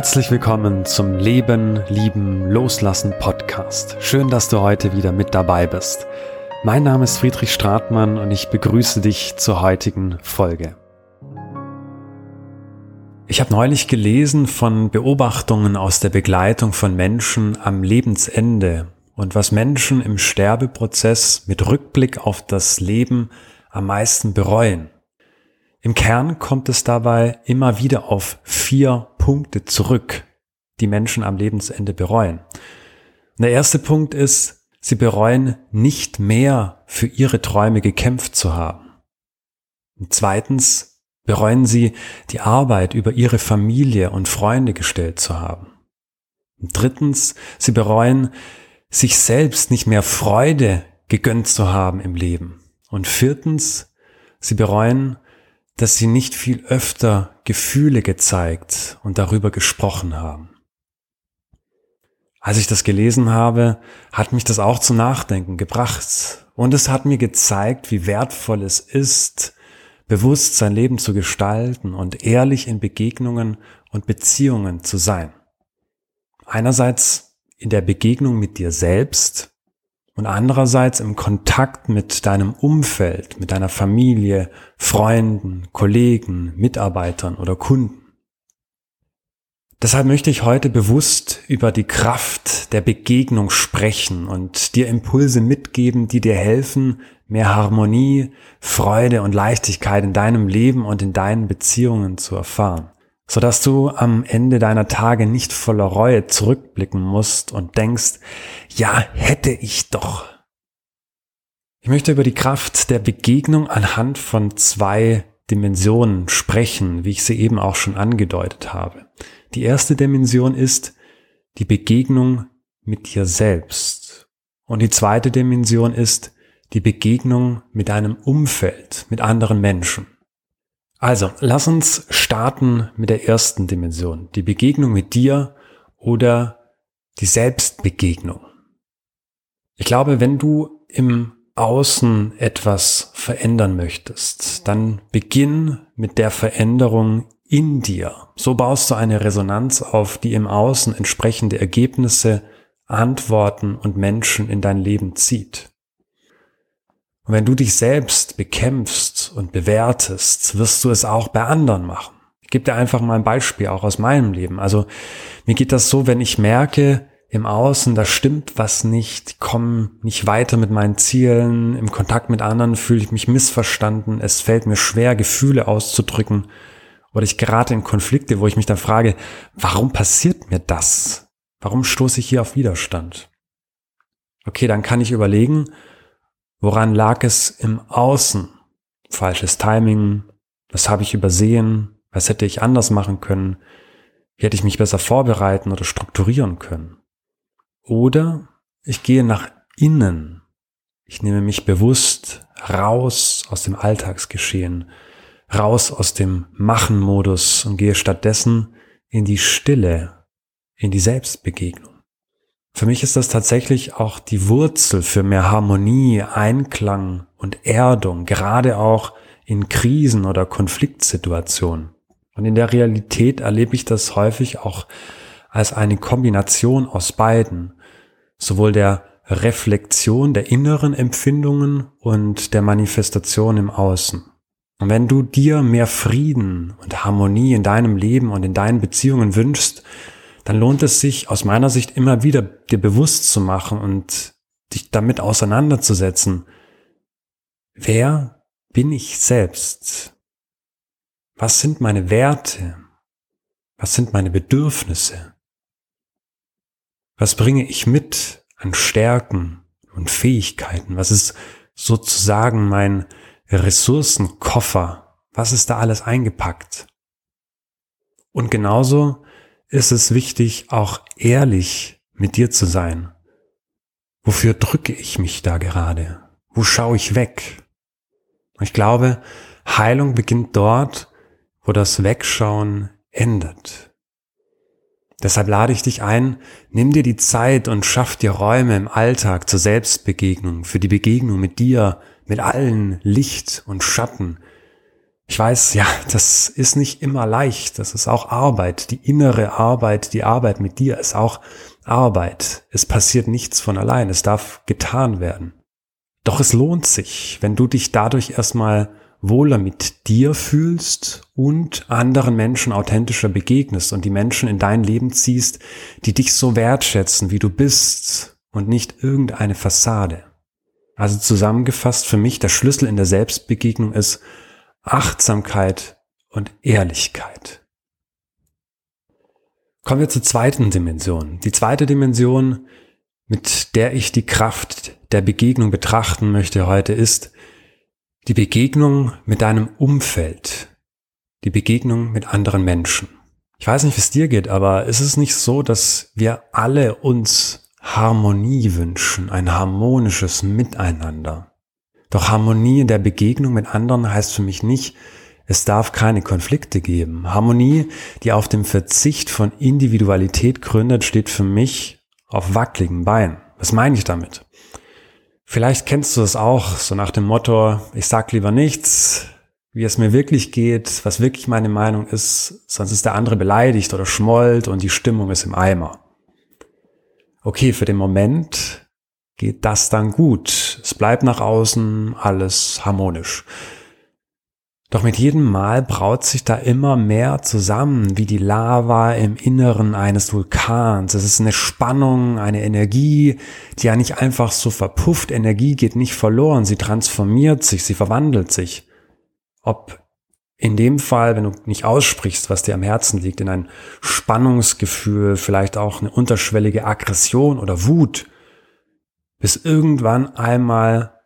Herzlich willkommen zum Leben, Lieben, Loslassen Podcast. Schön, dass du heute wieder mit dabei bist. Mein Name ist Friedrich Stratmann und ich begrüße dich zur heutigen Folge. Ich habe neulich gelesen von Beobachtungen aus der Begleitung von Menschen am Lebensende und was Menschen im Sterbeprozess mit Rückblick auf das Leben am meisten bereuen. Im Kern kommt es dabei immer wieder auf vier Punkte zurück, die Menschen am Lebensende bereuen. Und der erste Punkt ist, sie bereuen nicht mehr für ihre Träume gekämpft zu haben. Und zweitens bereuen sie die Arbeit über ihre Familie und Freunde gestellt zu haben. Und drittens, sie bereuen, sich selbst nicht mehr Freude gegönnt zu haben im Leben. Und viertens, sie bereuen, dass sie nicht viel öfter Gefühle gezeigt und darüber gesprochen haben. Als ich das gelesen habe, hat mich das auch zu Nachdenken gebracht und es hat mir gezeigt, wie wertvoll es ist, bewusst sein Leben zu gestalten und ehrlich in Begegnungen und Beziehungen zu sein. Einerseits in der Begegnung mit dir selbst und andererseits im Kontakt mit deinem Umfeld, mit deiner Familie, Freunden, Kollegen, Mitarbeitern oder Kunden. Deshalb möchte ich heute bewusst über die Kraft der Begegnung sprechen und dir Impulse mitgeben, die dir helfen, mehr Harmonie, Freude und Leichtigkeit in deinem Leben und in deinen Beziehungen zu erfahren sodass du am Ende deiner Tage nicht voller Reue zurückblicken musst und denkst, ja, hätte ich doch. Ich möchte über die Kraft der Begegnung anhand von zwei Dimensionen sprechen, wie ich sie eben auch schon angedeutet habe. Die erste Dimension ist die Begegnung mit dir selbst. Und die zweite Dimension ist die Begegnung mit deinem Umfeld, mit anderen Menschen. Also, lass uns starten mit der ersten Dimension, die Begegnung mit dir oder die Selbstbegegnung. Ich glaube, wenn du im Außen etwas verändern möchtest, dann beginn mit der Veränderung in dir. So baust du eine Resonanz auf, die im Außen entsprechende Ergebnisse, Antworten und Menschen in dein Leben zieht. Und wenn du dich selbst bekämpfst und bewertest, wirst du es auch bei anderen machen. Ich gebe dir einfach mal ein Beispiel auch aus meinem Leben. Also mir geht das so, wenn ich merke, im Außen, da stimmt was nicht, ich komme nicht weiter mit meinen Zielen, im Kontakt mit anderen fühle ich mich missverstanden, es fällt mir schwer, Gefühle auszudrücken oder ich gerate in Konflikte, wo ich mich dann frage, warum passiert mir das? Warum stoße ich hier auf Widerstand? Okay, dann kann ich überlegen, Woran lag es im Außen? Falsches Timing? Was habe ich übersehen? Was hätte ich anders machen können? Wie hätte ich mich besser vorbereiten oder strukturieren können? Oder ich gehe nach innen. Ich nehme mich bewusst raus aus dem Alltagsgeschehen, raus aus dem Machen-Modus und gehe stattdessen in die Stille, in die Selbstbegegnung. Für mich ist das tatsächlich auch die Wurzel für mehr Harmonie, Einklang und Erdung, gerade auch in Krisen oder Konfliktsituationen. Und in der Realität erlebe ich das häufig auch als eine Kombination aus beiden, sowohl der Reflexion der inneren Empfindungen und der Manifestation im Außen. Und wenn du dir mehr Frieden und Harmonie in deinem Leben und in deinen Beziehungen wünschst, dann lohnt es sich aus meiner Sicht immer wieder dir bewusst zu machen und dich damit auseinanderzusetzen. Wer bin ich selbst? Was sind meine Werte? Was sind meine Bedürfnisse? Was bringe ich mit an Stärken und Fähigkeiten? Was ist sozusagen mein Ressourcenkoffer? Was ist da alles eingepackt? Und genauso ist es wichtig, auch ehrlich mit dir zu sein. Wofür drücke ich mich da gerade? Wo schaue ich weg? Ich glaube, Heilung beginnt dort, wo das Wegschauen endet. Deshalb lade ich dich ein, nimm dir die Zeit und schaff dir Räume im Alltag zur Selbstbegegnung, für die Begegnung mit dir, mit allen Licht und Schatten, Ich weiß, ja, das ist nicht immer leicht. Das ist auch Arbeit. Die innere Arbeit, die Arbeit mit dir ist auch Arbeit. Es passiert nichts von allein. Es darf getan werden. Doch es lohnt sich, wenn du dich dadurch erstmal wohler mit dir fühlst und anderen Menschen authentischer begegnest und die Menschen in dein Leben ziehst, die dich so wertschätzen, wie du bist und nicht irgendeine Fassade. Also zusammengefasst für mich, der Schlüssel in der Selbstbegegnung ist, Achtsamkeit und Ehrlichkeit. Kommen wir zur zweiten Dimension. Die zweite Dimension, mit der ich die Kraft der Begegnung betrachten möchte heute, ist die Begegnung mit deinem Umfeld, die Begegnung mit anderen Menschen. Ich weiß nicht, wie es dir geht, aber ist es nicht so, dass wir alle uns Harmonie wünschen, ein harmonisches Miteinander? Doch Harmonie in der Begegnung mit anderen heißt für mich nicht, es darf keine Konflikte geben. Harmonie, die auf dem Verzicht von Individualität gründet, steht für mich auf wackeligen Beinen. Was meine ich damit? Vielleicht kennst du es auch, so nach dem Motto, ich sag lieber nichts, wie es mir wirklich geht, was wirklich meine Meinung ist, sonst ist der andere beleidigt oder schmollt und die Stimmung ist im Eimer. Okay, für den Moment geht das dann gut. Es bleibt nach außen alles harmonisch. Doch mit jedem Mal braut sich da immer mehr zusammen, wie die Lava im Inneren eines Vulkans. Es ist eine Spannung, eine Energie, die ja nicht einfach so verpufft. Energie geht nicht verloren, sie transformiert sich, sie verwandelt sich. Ob in dem Fall, wenn du nicht aussprichst, was dir am Herzen liegt, in ein Spannungsgefühl, vielleicht auch eine unterschwellige Aggression oder Wut, bis irgendwann einmal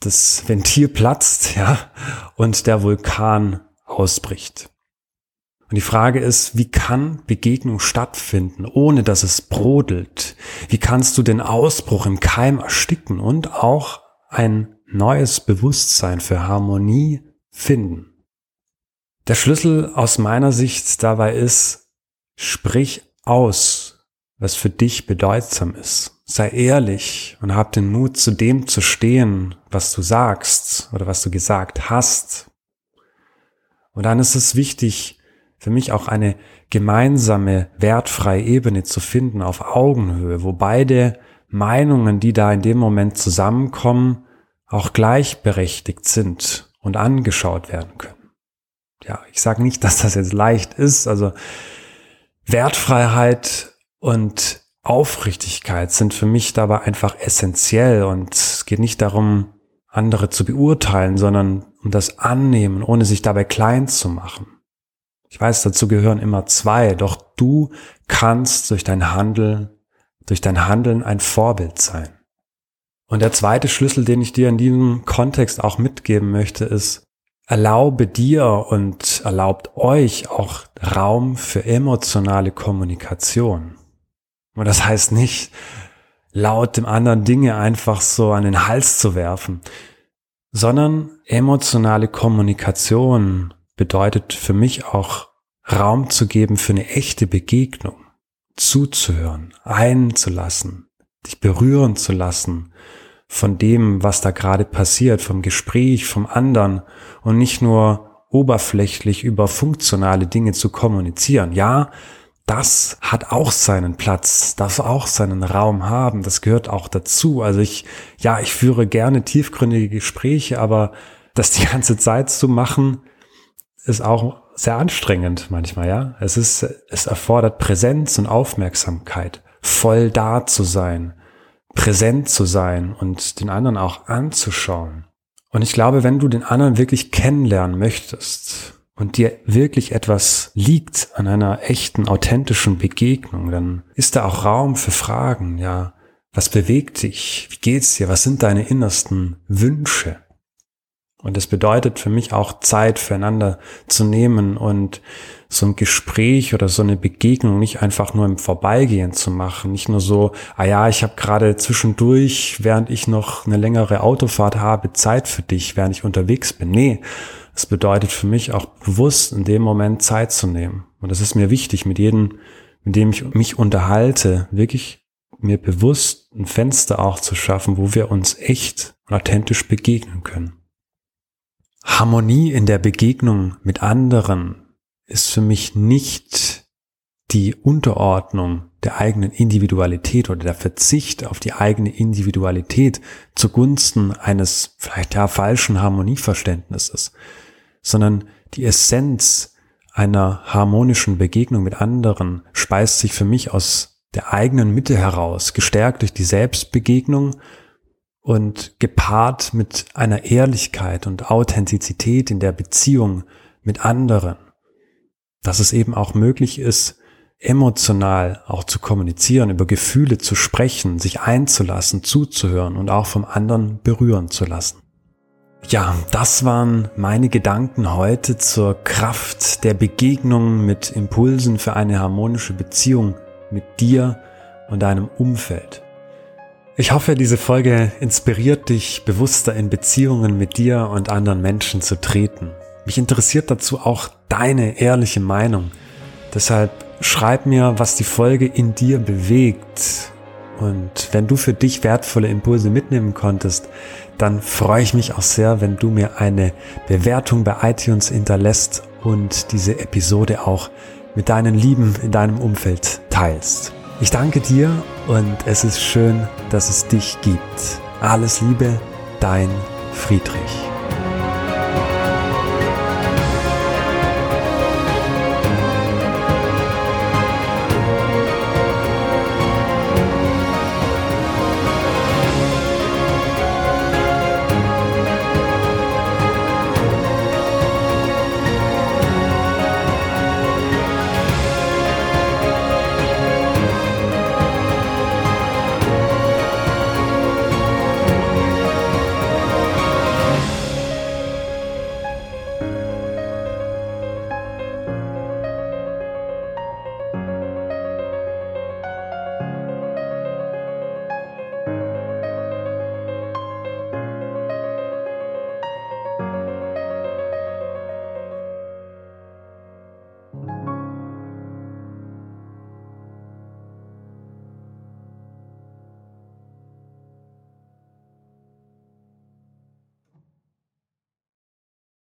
das Ventil platzt, ja, und der Vulkan ausbricht. Und die Frage ist, wie kann Begegnung stattfinden, ohne dass es brodelt? Wie kannst du den Ausbruch im Keim ersticken und auch ein neues Bewusstsein für Harmonie finden? Der Schlüssel aus meiner Sicht dabei ist, sprich aus, was für dich bedeutsam ist. Sei ehrlich und hab den Mut, zu dem zu stehen, was du sagst oder was du gesagt hast. Und dann ist es wichtig, für mich auch eine gemeinsame, wertfreie Ebene zu finden auf Augenhöhe, wo beide Meinungen, die da in dem Moment zusammenkommen, auch gleichberechtigt sind und angeschaut werden können. Ja, ich sage nicht, dass das jetzt leicht ist. Also Wertfreiheit und Aufrichtigkeit sind für mich dabei einfach essentiell und es geht nicht darum, andere zu beurteilen, sondern um das Annehmen, ohne sich dabei klein zu machen. Ich weiß, dazu gehören immer zwei, doch du kannst durch dein Handeln, durch dein Handeln ein Vorbild sein. Und der zweite Schlüssel, den ich dir in diesem Kontext auch mitgeben möchte, ist, erlaube dir und erlaubt euch auch Raum für emotionale Kommunikation. Und das heißt nicht, laut dem anderen Dinge einfach so an den Hals zu werfen, sondern emotionale Kommunikation bedeutet für mich auch Raum zu geben für eine echte Begegnung, zuzuhören, einzulassen, dich berühren zu lassen von dem, was da gerade passiert, vom Gespräch, vom anderen und nicht nur oberflächlich über funktionale Dinge zu kommunizieren. Ja, das hat auch seinen Platz, darf auch seinen Raum haben, das gehört auch dazu. Also ich, ja, ich führe gerne tiefgründige Gespräche, aber das die ganze Zeit zu machen, ist auch sehr anstrengend manchmal, ja. Es ist, es erfordert Präsenz und Aufmerksamkeit, voll da zu sein, präsent zu sein und den anderen auch anzuschauen. Und ich glaube, wenn du den anderen wirklich kennenlernen möchtest, und dir wirklich etwas liegt an einer echten, authentischen Begegnung, dann ist da auch Raum für Fragen, ja. Was bewegt dich? Wie geht's dir? Was sind deine innersten Wünsche? Und es bedeutet für mich auch Zeit füreinander zu nehmen und so ein Gespräch oder so eine Begegnung nicht einfach nur im Vorbeigehen zu machen, nicht nur so, ah ja, ich habe gerade zwischendurch, während ich noch eine längere Autofahrt habe, Zeit für dich, während ich unterwegs bin. Nee, es bedeutet für mich auch bewusst in dem Moment Zeit zu nehmen. Und das ist mir wichtig, mit jedem, mit dem ich mich unterhalte, wirklich mir bewusst ein Fenster auch zu schaffen, wo wir uns echt und authentisch begegnen können. Harmonie in der Begegnung mit anderen ist für mich nicht die Unterordnung der eigenen Individualität oder der Verzicht auf die eigene Individualität zugunsten eines vielleicht ja falschen Harmonieverständnisses, sondern die Essenz einer harmonischen Begegnung mit anderen speist sich für mich aus der eigenen Mitte heraus, gestärkt durch die Selbstbegegnung und gepaart mit einer Ehrlichkeit und Authentizität in der Beziehung mit anderen, dass es eben auch möglich ist, emotional auch zu kommunizieren, über Gefühle zu sprechen, sich einzulassen, zuzuhören und auch vom anderen berühren zu lassen. Ja, das waren meine Gedanken heute zur Kraft der Begegnung mit Impulsen für eine harmonische Beziehung mit dir und deinem Umfeld. Ich hoffe, diese Folge inspiriert dich, bewusster in Beziehungen mit dir und anderen Menschen zu treten. Mich interessiert dazu auch deine ehrliche Meinung. Deshalb schreib mir, was die Folge in dir bewegt. Und wenn du für dich wertvolle Impulse mitnehmen konntest, dann freue ich mich auch sehr, wenn du mir eine Bewertung bei iTunes hinterlässt und diese Episode auch mit deinen Lieben in deinem Umfeld teilst. Ich danke dir und es ist schön, dass es dich gibt. Alles Liebe, dein Friedrich.